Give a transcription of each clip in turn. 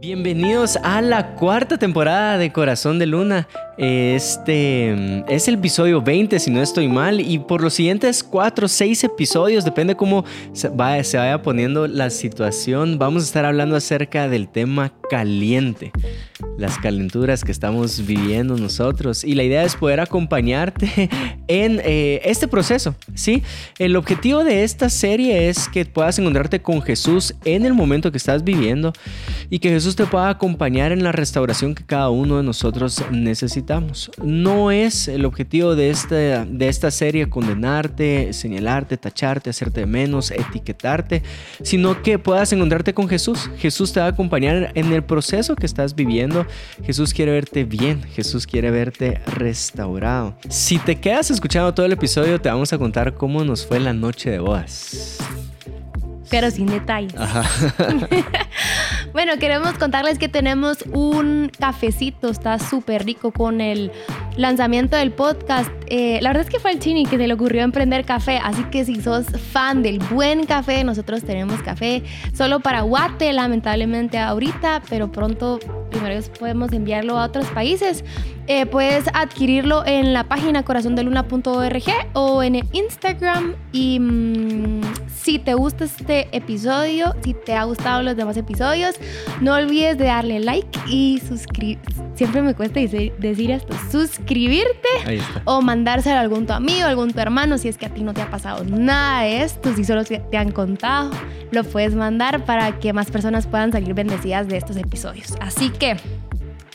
Bienvenidos a la cuarta temporada de Corazón de Luna. Este mm, es el episodio 20, si no estoy mal, y por los siguientes 4 o 6 episodios, depende cómo se vaya, se vaya poniendo la situación, vamos a estar hablando acerca del tema caliente, las calenturas que estamos viviendo nosotros. Y la idea es poder acompañarte en eh, este proceso, ¿sí? El objetivo de esta serie es que puedas encontrarte con Jesús en el momento que estás viviendo y que Jesús te pueda acompañar en la restauración que cada uno de nosotros necesitamos. No es el objetivo de esta, de esta serie condenarte, señalarte, tacharte, hacerte menos, etiquetarte, sino que puedas encontrarte con Jesús. Jesús te va a acompañar en el proceso que estás viviendo, Jesús quiere verte bien, Jesús quiere verte restaurado. Si te quedas escuchando todo el episodio, te vamos a contar cómo nos fue la noche de bodas pero sin detalles. bueno, queremos contarles que tenemos un cafecito, está súper rico con el lanzamiento del podcast. Eh, la verdad es que fue el Chini que se le ocurrió emprender café, así que si sos fan del buen café, nosotros tenemos café solo para Guate, lamentablemente ahorita, pero pronto primero podemos enviarlo a otros países. Eh, puedes adquirirlo en la página corazondeluna.org o en el Instagram. Y mm, si te gusta este episodio, si te ha gustado los demás episodios, no olvides de darle like y suscribirte. Siempre me cuesta decir, esto, suscribirte o mandárselo a algún tu amigo, algún tu hermano, si es que a ti no te ha pasado nada de esto, si solo te han contado, lo puedes mandar para que más personas puedan salir bendecidas de estos episodios. Así que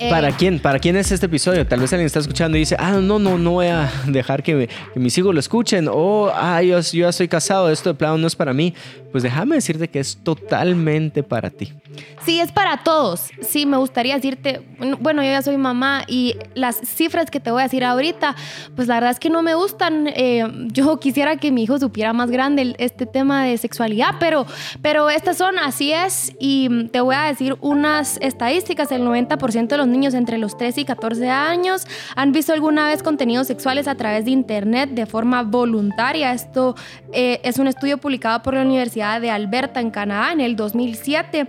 ¿Para eh, quién? ¿Para quién es este episodio? Tal vez alguien está escuchando y dice, ah, no, no, no voy a dejar que, mis hijos lo escuchen. O, ah, yo, yo, ya estoy casado, esto de plano no es para mí. Pues déjame decirte que es totalmente para ti. Sí, es para todos. Sí, me gustaría decirte, bueno, yo ya soy mamá y las cifras que te voy a decir ahorita, pues la verdad es que no me gustan. Eh, yo quisiera que mi hijo supiera más grande este tema de sexualidad, pero, pero estas son, así es. Y te voy a decir unas estadísticas, el 90% de los niños entre los 3 y 14 años han visto alguna vez contenidos sexuales a través de Internet de forma voluntaria. Esto eh, es un estudio publicado por la Universidad de Alberta en Canadá en el 2007.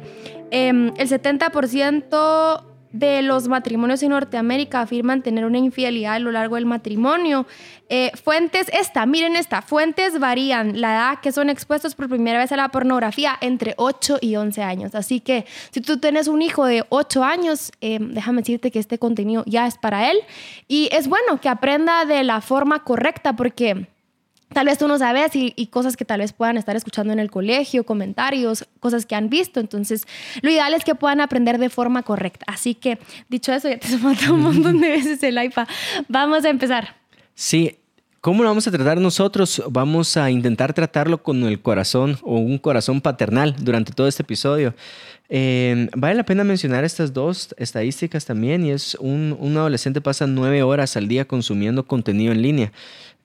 Em, el 70% de los matrimonios en Norteamérica afirman tener una infidelidad a lo largo del matrimonio. Eh, fuentes, esta, miren esta, fuentes varían la edad que son expuestos por primera vez a la pornografía entre 8 y 11 años. Así que si tú tienes un hijo de 8 años, em, déjame decirte que este contenido ya es para él. Y es bueno que aprenda de la forma correcta porque tal vez tú no sabes y, cosas que tal vez puedan estar escuchando en el colegio, comentarios, cosas que han visto. Entonces, lo ideal es que puedan aprender de forma correcta. Así que, dicho eso, ya te he un montón de veces el iPad. Vamos a empezar. Sí. ¿Cómo lo vamos a tratar nosotros? Vamos a intentar tratarlo con el corazón o un corazón paternal durante todo este episodio. Eh, vale la pena mencionar estas dos estadísticas también y es un, un adolescente pasa nueve horas al día consumiendo contenido en línea.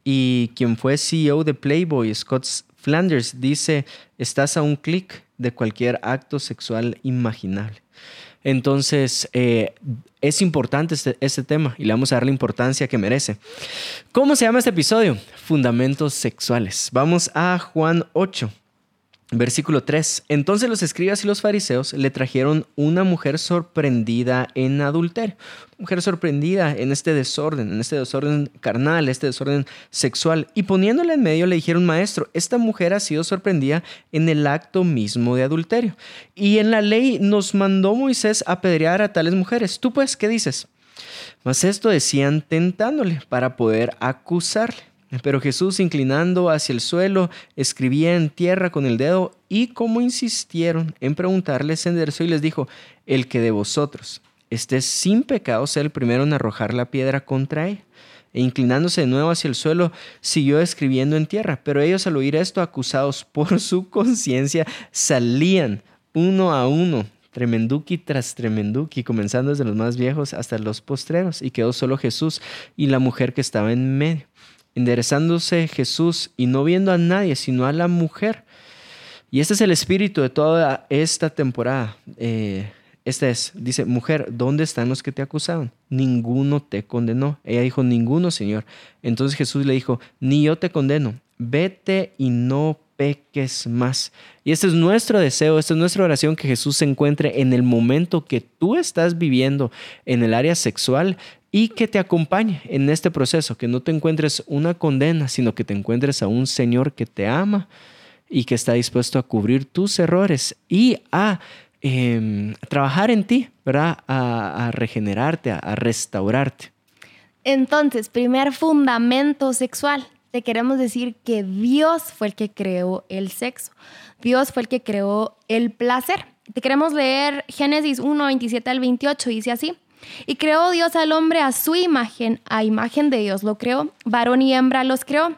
Y quien fue CEO de Playboy, Scott Flanders, dice, estás a un clic de cualquier acto sexual imaginable. Entonces, eh, es importante este, este, tema y le vamos a dar la importancia que merece. ¿Cómo se llama este episodio? Fundamentos sexuales. Vamos a Juan 8. Versículo 3. Entonces los escribas y los fariseos le trajeron una mujer sorprendida en adulterio. Mujer sorprendida en este desorden, en este desorden carnal, este desorden sexual. Y poniéndola en medio le dijeron, maestro, esta mujer ha sido sorprendida en el acto mismo de adulterio. Y en la ley nos mandó Moisés apedrear a tales mujeres. ¿Tú pues qué dices? Mas esto decían tentándole para poder acusarle. Pero Jesús, inclinando hacia el suelo, escribía en tierra con el dedo y como insistieron en preguntarle, se enderezó y les dijo, el que de vosotros esté sin pecado sea el primero en arrojar la piedra contra él. E inclinándose de nuevo hacia el suelo, siguió escribiendo en tierra. Pero ellos al oír esto, acusados por su conciencia, salían uno a uno, tremenduki tras tremenduki, comenzando desde los más viejos hasta los postreros, y quedó solo Jesús y la mujer que estaba en medio enderezándose Jesús y no viendo a nadie, sino a la mujer. Y este es el espíritu de toda esta temporada. Eh, este es, dice, mujer, ¿dónde están los que te acusaban? Ninguno te condenó. Ella dijo, ninguno, Señor. Entonces Jesús le dijo, ni yo te condeno, vete y no peques más. Y este es nuestro deseo, esta es nuestra oración, que Jesús se encuentre en el momento que tú estás viviendo en el área sexual y que te acompañe en este proceso, que no te encuentres una condena, sino que te encuentres a un Señor que te ama y que está dispuesto a cubrir tus errores y a em, trabajar en ti, ¿verdad? A, regenerarte, a restaurarte. Entonces, primer fundamento sexual, te queremos decir que Dios fue el que creó el sexo. Dios fue el que creó el placer. Te queremos leer Génesis 1, 27 al 28, dice así. Y creó Dios al hombre a su imagen, a imagen de Dios lo creó, varón y hembra los creó.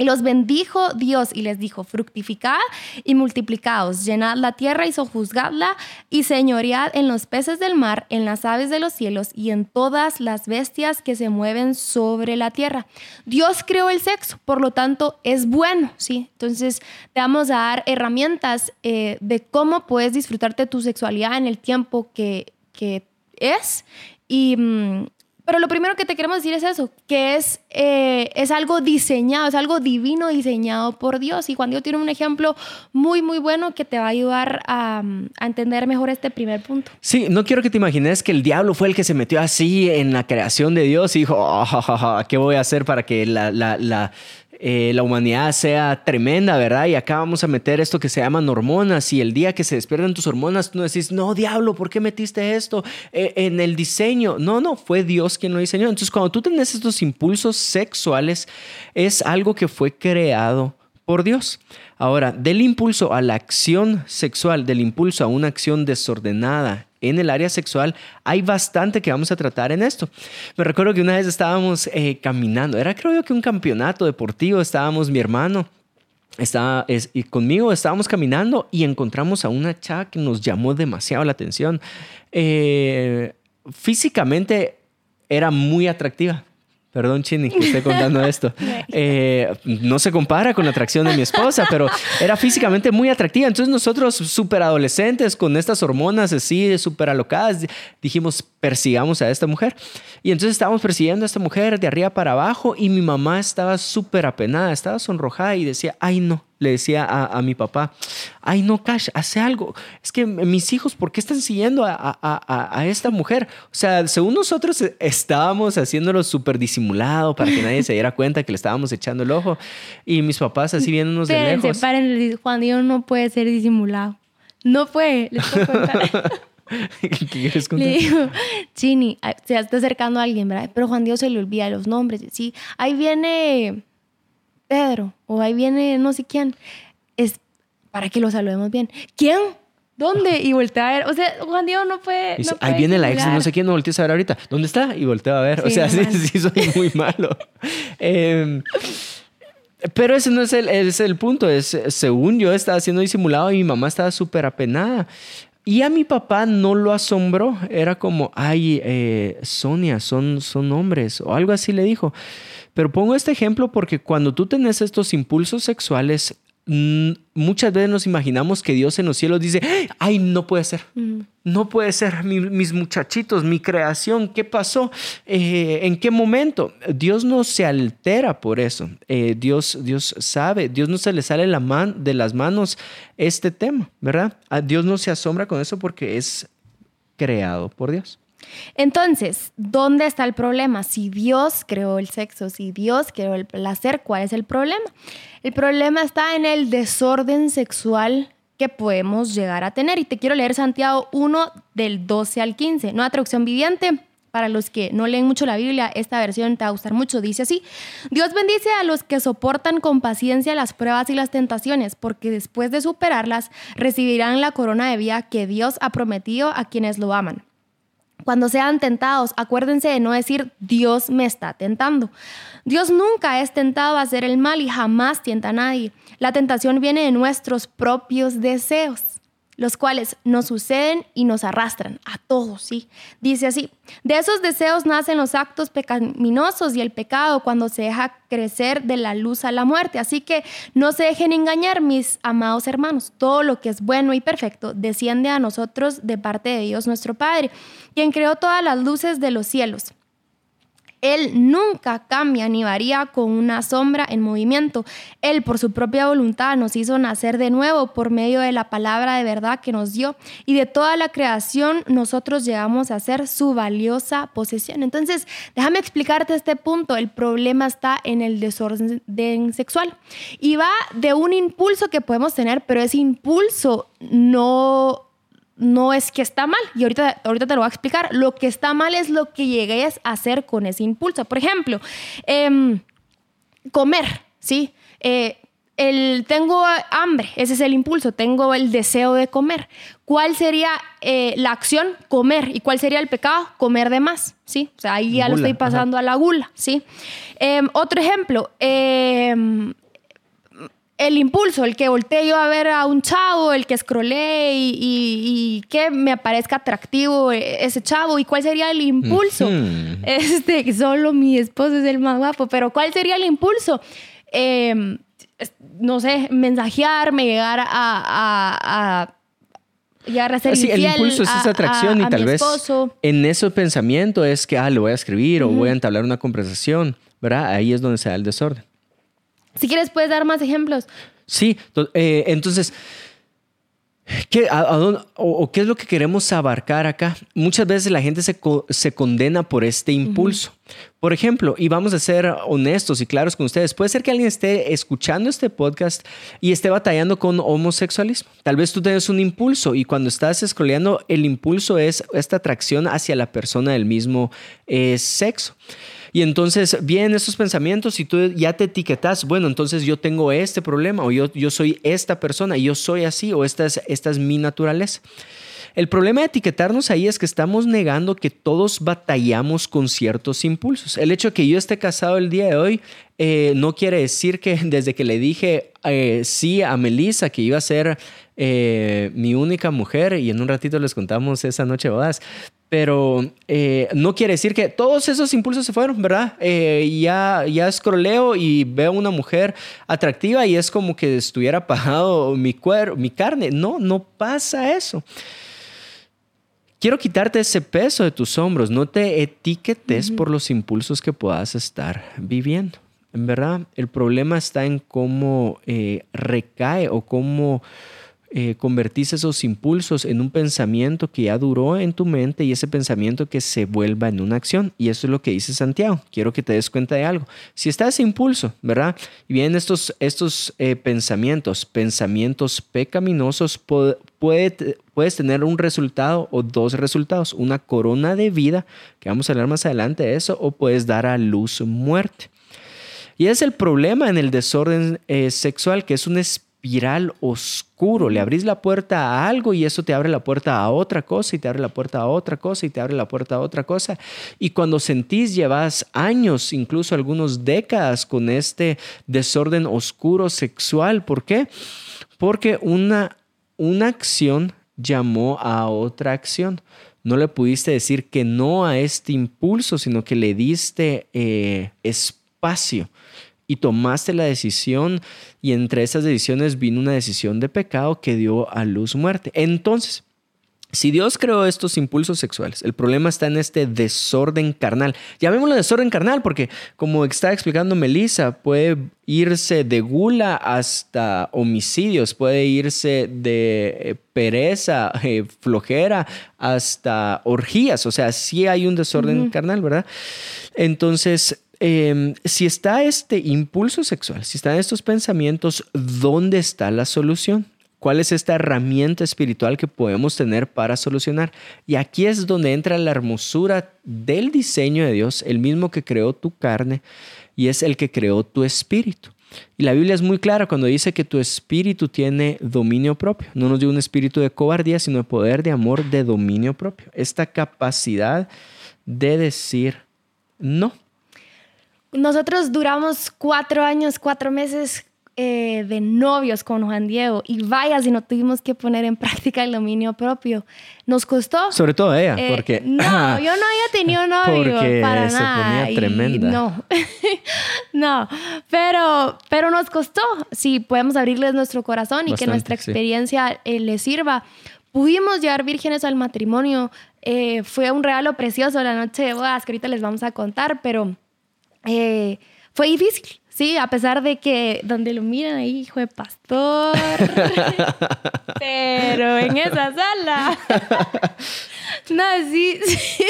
Y los bendijo Dios y les dijo, fructificad y multiplicaos, llenad la tierra y sojuzgadla y señoread en los peces del mar, en las aves de los cielos y en todas las bestias que se mueven sobre la tierra. Dios creó el sexo, por lo tanto es bueno, ¿sí? Entonces te vamos a dar herramientas eh, de cómo puedes disfrutarte tu sexualidad en el tiempo que, que es. Y, mm, pero lo primero que te queremos decir es eso, que es, eh, es algo diseñado, es algo divino diseñado por Dios. Y Juan Dios tiene un ejemplo muy, muy bueno que te va a ayudar a, a, entender mejor este primer punto. Sí, no quiero que te imagines que el diablo fue el que se metió así en la creación de Dios y dijo, oh, ¿qué voy a hacer para que la, la, la eh, la humanidad sea tremenda, ¿verdad? Y acá vamos a meter esto que se llaman hormonas y el día que se despiertan tus hormonas, tú decís, no, diablo, ¿por qué metiste esto eh, en el diseño? No, no, fue Dios quien lo diseñó. Entonces, cuando tú tienes estos impulsos sexuales, es algo que fue creado por Dios. Ahora, del impulso a la acción sexual, del impulso a una acción desordenada en el área sexual, hay bastante que vamos a tratar en esto. Me recuerdo que una vez estábamos eh, caminando, era creo yo que un campeonato deportivo, estábamos mi hermano. Estaba, y conmigo estábamos caminando y encontramos a una chava que nos llamó demasiado la atención. Eh, físicamente era muy atractiva. Perdón, Chini, que esté contando esto. Eh, no se compara con la atracción de mi esposa, pero era físicamente muy atractiva. Entonces nosotros, súper adolescentes, con estas hormonas así, súper alocadas, dijimos, persigamos a esta mujer. Y entonces estábamos persiguiendo a esta mujer de arriba para abajo y mi mamá estaba súper apenada, estaba sonrojada y decía, ay no, le decía a, mi papá, ay no, Cash, hace algo. Es que mis hijos, ¿por qué están siguiendo a, esta mujer? O sea, según nosotros estábamos haciéndolo súper disimulado para que nadie se diera cuenta que le estábamos echando el ojo. Y mis papás así viéndonos de lejos. Paren, Juan Dios no puede ser disimulado. No puede. Les ¿Qué quieres contar? Le digo, Chini, se está acercando a alguien, ¿verdad? Pero Juan Dios se le olvida los nombres. Sí, ahí viene Pedro, o ahí viene no sé quién. Es para que lo saludemos bien. ¿Quién? ¿Dónde? Y voltea a ver. O sea, Juan Dios no puede. ahí viene la ex, no sé quién, no voltees a ver ahorita. ¿Dónde está? Y voltea a ver. o sea, sí, sí, soy muy malo. Em, pero ese no es el, es el punto. Es, según yo estaba siendo disimulado y mi mamá estaba súper apenada. Y a mi papá no lo asombró. Era como, ay, eh, Sonia, son, son hombres. O algo así le dijo. Pero pongo este ejemplo porque cuando tú tenés estos impulsos sexuales, muchas veces nos imaginamos que Dios en los cielos dice, ay, no puede ser, no puede ser, mis muchachitos, mi creación, ¿qué pasó? Eh, ¿En qué momento? Dios no se altera por eso, eh, Dios, Dios sabe, Dios no se le sale la man, de las manos este tema, ¿verdad? A Dios no se asombra con eso porque es creado por Dios. Entonces, ¿dónde está el problema? Si Dios creó el sexo, si Dios creó el placer, ¿cuál es el problema? El problema está en el desorden sexual que podemos llegar a tener. Y te quiero leer Santiago 1 del 12 al 15, nueva traducción viviente. Para los que no leen mucho la Biblia, esta versión te va a gustar mucho. Dice así, Dios bendice a los que soportan con paciencia las pruebas y las tentaciones, porque después de superarlas recibirán la corona de vida que Dios ha prometido a quienes lo aman. Cuando sean tentados, acuérdense de no decir Dios me está tentando. Dios nunca es tentado a hacer el mal y jamás tienta a nadie. La tentación viene de nuestros propios deseos los cuales nos suceden y nos arrastran a todos, ¿sí? Dice así, de esos deseos nacen los actos pecaminosos y el pecado cuando se deja crecer de la luz a la muerte. Así que no se dejen engañar, mis amados hermanos. Todo lo que es bueno y perfecto desciende a nosotros de parte de Dios nuestro Padre, quien creó todas las luces de los cielos Él nunca cambia ni varía con una sombra en movimiento. Él por su propia voluntad nos hizo nacer de nuevo por medio de la palabra de verdad que nos dio y de toda la creación nosotros llegamos a ser su valiosa posesión. Entonces, déjame explicarte este punto. El problema está en el desorden sexual y va de un impulso que podemos tener, pero ese impulso no no es que está mal, y ahorita, ahorita te lo voy a explicar. Lo que está mal es lo que llegues a hacer con ese impulso. Por ejemplo, em, comer, ¿sí? Eh, el, tengo hambre, ese es el impulso, tengo el deseo de comer. ¿Cuál sería eh, la acción? Comer. ¿Y cuál sería el pecado? Comer de más, ¿sí? O sea, ahí ya lo estoy pasando a la gula, ¿sí? Em, otro ejemplo, em, el impulso, el que voltee yo a ver a un chavo, el que scrolle y, que me aparezca atractivo ese chavo. ¿Y cuál sería el impulso? Este, solo mi esposo es el más guapo, pero ¿cuál sería el impulso? Em, no sé, mensajearme, llegar a, a, a llegar a ser sí, el impulso es esa atracción y tal vez en ese pensamiento es que, ah, le voy a escribir o voy a entablar una conversación, ¿verdad? Ahí es donde se da el desorden. Si quieres, puedes dar más ejemplos. Sí, eh, entonces, ¿qué, o, qué es lo que queremos abarcar acá? Muchas veces la gente se, se condena por este impulso. Por ejemplo, y vamos a ser honestos y claros con ustedes, puede ser que alguien esté escuchando este podcast y esté batallando con homosexualismo. Tal vez tú tienes un impulso y cuando estás scrolleando, el impulso es esta atracción hacia la persona del mismo eh, sexo. Y entonces vienen esos pensamientos y tú ya te etiquetas, bueno, entonces yo tengo este problema o yo, yo soy esta persona yo soy así o esta es, mi naturaleza. El problema de etiquetarnos ahí es que estamos negando que todos batallamos con ciertos impulsos. El hecho de que yo esté casado el día de hoy eh, no quiere decir que desde que le dije eh, sí a Melissa que iba a ser eh, mi única mujer y en un ratito les contamos esa noche bodas, pero eh, no quiere decir que todos esos impulsos se fueron, ¿verdad? Eh, ya, ya escroleo y veo una mujer atractiva y es como que estuviera apagado mi, cuero, mi carne. No, no pasa eso. Quiero quitarte ese peso de tus hombros. No te etiquetes por los impulsos que puedas estar viviendo. En verdad, el problema está en cómo eh, recae o cómo eh, convertís esos impulsos en un pensamiento que ya duró en tu mente y ese pensamiento que se vuelva en una acción. Y eso es lo que dice Santiago. Quiero que te des cuenta de algo. Si está ese impulso, ¿verdad? Y vienen estos, estos eh, pensamientos, pensamientos pecaminosos, puedes tener un resultado o dos resultados. Una corona de vida, que vamos a hablar más adelante de eso, o puedes dar a luz muerte. Y es el problema en el desorden eh, sexual, que es un espíritu espiral oscuro. Le abrís la puerta a algo y eso te abre la puerta a otra cosa y te abre la puerta a otra cosa y te abre la puerta a otra cosa. Y cuando sentís, llevas años, incluso algunos décadas con este desorden oscuro sexual. ¿Por qué? Porque una, una acción llamó a otra acción. No le pudiste decir que no a este impulso, sino que le diste eh, espacio y tomaste la decisión y entre esas decisiones vino una decisión de pecado que dio a luz muerte. Entonces, si Dios creó estos impulsos sexuales, el problema está en este desorden carnal. Llamémoslo desorden carnal porque, como está explicando Melissa, puede irse de gula hasta homicidios, puede irse de eh, pereza, eh, flojera, hasta orgías. O sea, sí hay un desorden carnal, ¿verdad? Entonces, Em, si está este impulso sexual, si están estos pensamientos, ¿dónde está la solución? ¿Cuál es esta herramienta espiritual que podemos tener para solucionar? Y aquí es donde entra la hermosura del diseño de Dios, el mismo que creó tu carne y es el que creó tu espíritu. Y la Biblia es muy clara cuando dice que tu espíritu tiene dominio propio. No nos dio un espíritu de cobardía, sino de poder, de amor, de dominio propio. Esta capacidad de decir no. Nosotros duramos cuatro años, cuatro meses eh, de novios con Juan Diego y vaya si no tuvimos que poner en práctica el dominio propio. Nos costó. Sobre todo ella, eh, porque. No, yo no había tenido novio porque para se nada. ponía tremenda. no, no, pero, pero nos costó. Si podemos abrirles nuestro corazón y que nuestra experiencia eh, les sirva pudimos llevar vírgenes al matrimonio. Eh, fue un regalo precioso la noche de bodas que ahorita les vamos a contar, pero eh, fue difícil. Sí, a pesar de que donde lo miran ahí, hijo de pastor. Pero en esa sala. No, sí, sí,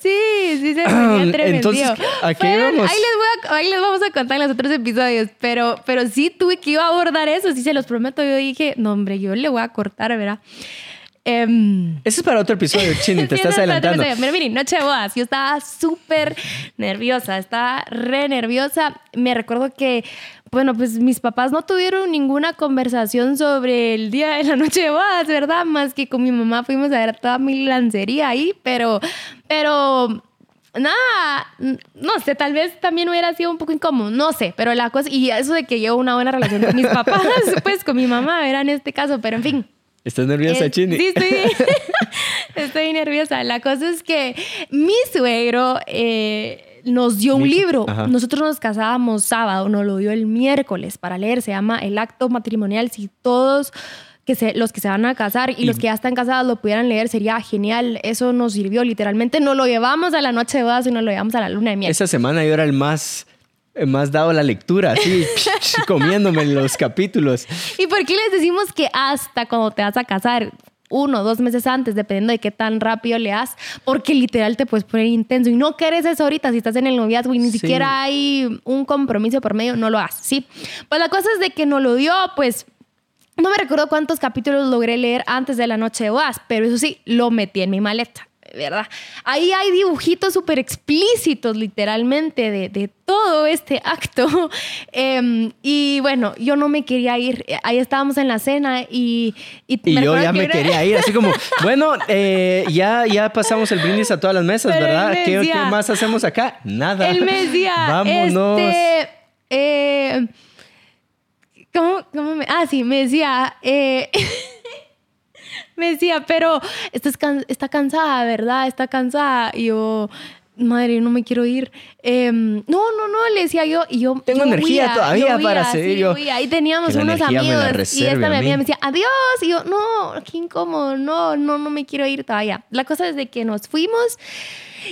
sí, sí se ponía tremendo. Entonces, aquí vamos. Ahí les, voy a, ahí les vamos a contar en los otros episodios, pero, pero sí tuve que iba a abordar eso, sí se los prometo. Yo dije, no, hombre, yo le voy a cortar, ¿verdad? Um, Ese es para otro episodio, Chini, te estás adelantando. Miren, noche de bodas, yo estaba súper nerviosa, estaba re nerviosa. Me recuerdo que, bueno, pues mis papás no tuvieron ninguna conversación sobre el día de la noche de bodas, ¿verdad? Más que con mi mamá fuimos a ver toda mi lancería ahí, pero, pero nada, no sé, tal vez también hubiera sido un poco incómodo, no sé, pero la cosa, y eso de que llevo una buena relación con mis papás, pues con mi mamá, era en este caso, pero en fin. ¿Estás nerviosa, eh, Chini? Sí, estoy, estoy nerviosa. La cosa es que mi suegro eh, nos dio un libro. Nosotros nos casábamos sábado, nos lo dio el miércoles para leer. Se llama El acto matrimonial. Si todos que se, los que se van a casar y, los que ya están casados lo pudieran leer, sería genial. Eso nos sirvió literalmente. No lo llevamos a la noche de bodas y nos lo llevamos a la luna de miel. Esa semana yo era el más más dado la lectura, así, comiéndome los capítulos. ¿Y por qué les decimos que hasta cuando te vas a casar? uno o dos meses antes, dependiendo de qué tan rápido le das, porque literal te puedes poner intenso y no quieres eso ahorita si estás en el noviazgo y ni siquiera hay un compromiso por medio, no lo haces, ¿sí? Pues la cosa es de que no lo dio, pues no me recuerdo cuántos capítulos logré leer antes de la noche de bodas, pero eso sí, lo metí en mi maleta. ¿Verdad? Ahí hay dibujitos súper explícitos, literalmente, de, todo este acto. Em, y bueno, yo no me quería ir. Ahí estábamos en la cena y... Y, yo ya me quería ir, así como, bueno, eh, ya, ya pasamos el brindis a todas las mesas, ¿verdad? ¿Qué, más hacemos acá? Nada. Él me decía, vámonos. Este, eh, ¿cómo, ¿Cómo me...? Ah, sí, me decía... Me decía, pero está, está cansada, ¿verdad? Está cansada. Y yo, madre, no me quiero ir. Em, no, no, no, le decía yo. Y yo tengo energía todavía para seguir. Ahí teníamos unos amigos y esta me, me decía, adiós. Y yo, no, qué incómodo, no, no, no me quiero ir todavía. La cosa es de que nos fuimos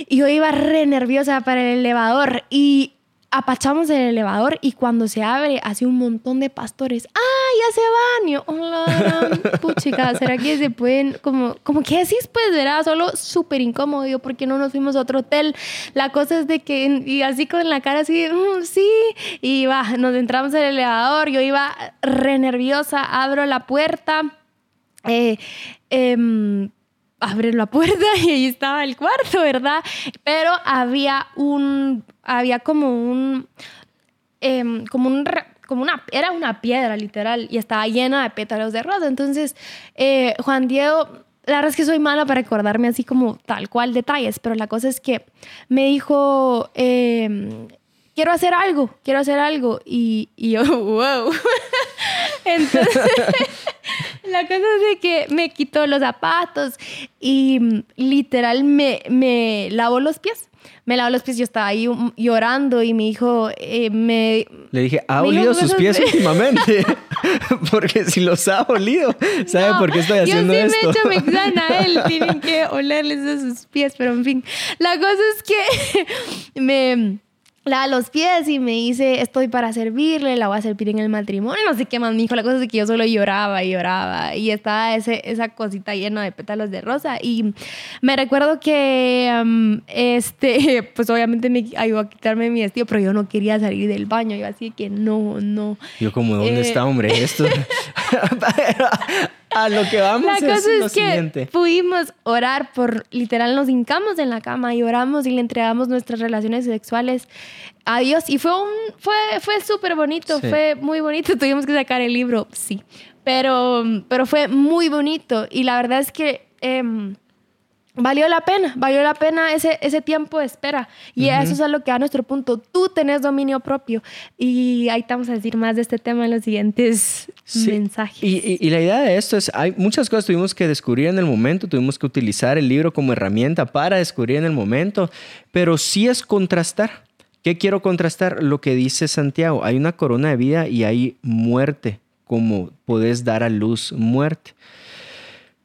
y yo iba re nerviosa para el elevador y apachamos el elevador y cuando se abre hace un montón de pastores. ¡Ah, ya se van! Y yo, hola, puchica, ¿será que se pueden, como, como que así pues, verá, solo súper incómodo, yo, ¿por no nos fuimos a otro hotel? La cosa es de que, y así con la cara así, mm, sí, y va, nos entramos en el elevador, yo iba re nerviosa, abro la puerta, eh, abre la puerta y ahí estaba el cuarto, ¿verdad? Pero había un, había como un, em, como un, como una, era una piedra literal y estaba llena de pétalos de rosa. Entonces, eh, Juan Diego, la verdad es que soy mala para recordarme así como tal cual detalles, pero la cosa es que me dijo, em, quiero hacer algo, quiero hacer algo. Y, y yo, wow. Entonces, la cosa es que me quitó los zapatos y mm, literal me, me lavó los pies. Me lavó los pies, yo estaba ahí llorando y mi hijo eh, me... Le dije, ¿ha olido sus pies últimamente? Porque si los ha olido, ¿sabe por qué estoy haciendo yo sí me he hecho a él, tienen que olerles a sus pies, pero en fin. La cosa es que me la los pies y me dice, estoy para servirle, la voy a servir en el matrimonio, no sé qué más me dijo, la cosa es que yo solo lloraba y lloraba y estaba ese, esa cosita llena de pétalos de rosa y me recuerdo que, este, pues obviamente me ayudó a quitarme mi vestido, pero yo no quería salir del baño, yo así que no, no. Yo como, ¿dónde está, eh, hombre? Esto... a lo que vamos la cosa es, que pudimos orar por, literal nos hincamos en la cama y oramos y le entregamos nuestras relaciones sexuales a Dios. Y fue un, fue, fue súper bonito, fue muy bonito, tuvimos que sacar el libro, sí, pero, pero fue muy bonito. Y la verdad es que... Em, valió la pena, valió la pena ese, ese tiempo de espera. Y eso es a lo que da nuestro punto. Tú tenés dominio propio. Y ahí estamos a decir más de este tema en los siguientes mensajes. Y, y, la idea de esto es, hay muchas cosas que tuvimos que descubrir en el momento, tuvimos que utilizar el libro como herramienta para descubrir en el momento, pero sí es contrastar. ¿Qué quiero contrastar? Lo que dice Santiago, hay una corona de vida y hay muerte, como podés dar a luz muerte.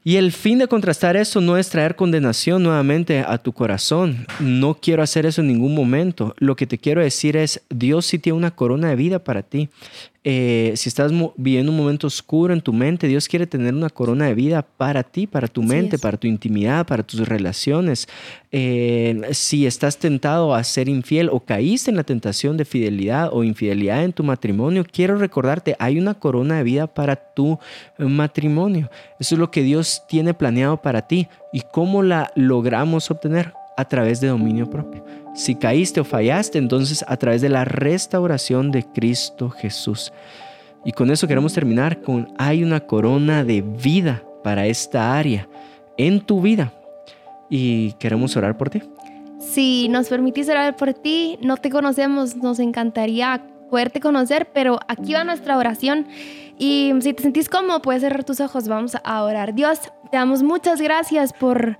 Y el fin de contrastar eso no es traer condenación nuevamente a tu corazón. No quiero hacer eso en ningún momento. Lo que te quiero decir es, Dios sí tiene una corona de vida para ti. Eh, si estás viviendo un momento oscuro en tu mente, Dios quiere tener una corona de vida para ti, para tu mente, para tu intimidad, para tus relaciones. Eh, si estás tentado a ser infiel o caíste en la tentación de fidelidad o infidelidad en tu matrimonio, quiero recordarte, hay una corona de vida para tu matrimonio. Eso es lo que Dios tiene planeado para ti. ¿Y cómo la logramos obtener? A través de dominio propio. Si caíste o fallaste, entonces a través de la restauración de Cristo Jesús. Y con eso queremos terminar con, hay una corona de vida para esta área en tu vida. Y queremos orar por ti. Si nos permitís orar por ti, no te conocemos, nos encantaría poderte conocer, pero aquí va nuestra oración. Y si te sentís cómodo, puedes cerrar tus ojos, vamos a orar. Dios, te damos muchas gracias por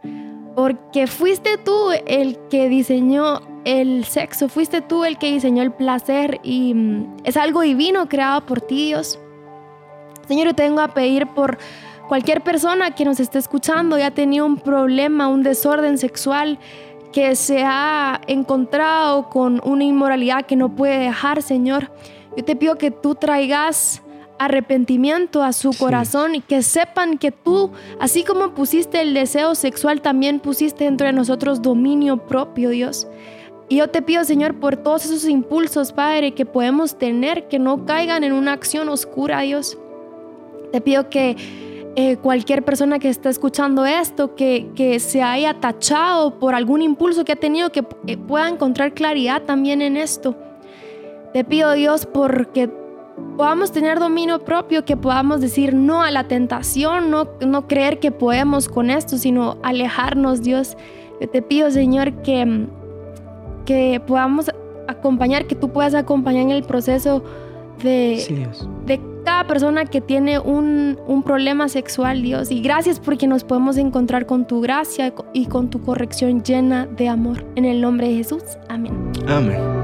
porque fuiste tú el que diseñó el sexo, fuiste tú el que diseñó el placer y mm, es algo divino creado por ti, Dios. Señor, yo te vengo a pedir por cualquier persona que nos esté escuchando y ha tenido un problema, un desorden sexual, que se ha encontrado con una inmoralidad que no puede dejar, Señor. Yo te pido que tú traigas arrepentimiento a su corazón y que sepan que tú, así como pusiste el deseo sexual, también pusiste dentro de nosotros dominio propio, Dios. Y yo te pido, Señor, por todos esos impulsos, Padre, que podemos tener, que no caigan en una acción oscura, Dios. Te pido que eh, cualquier persona que está escuchando esto, que, que, se haya tachado por algún impulso que ha tenido, que eh, pueda encontrar claridad también en esto. Te pido, Dios, porque podamos tener dominio propio, que podamos decir no a la tentación, no, no creer que podemos con esto, sino alejarnos, Dios. Yo te pido, Señor, que, que podamos acompañar, que tú puedas acompañar en el proceso de, de cada persona que tiene un, un, problema sexual, Dios. Y gracias porque nos podemos encontrar con tu gracia y con tu corrección llena de amor. En el nombre de Jesús. Amén. Amén.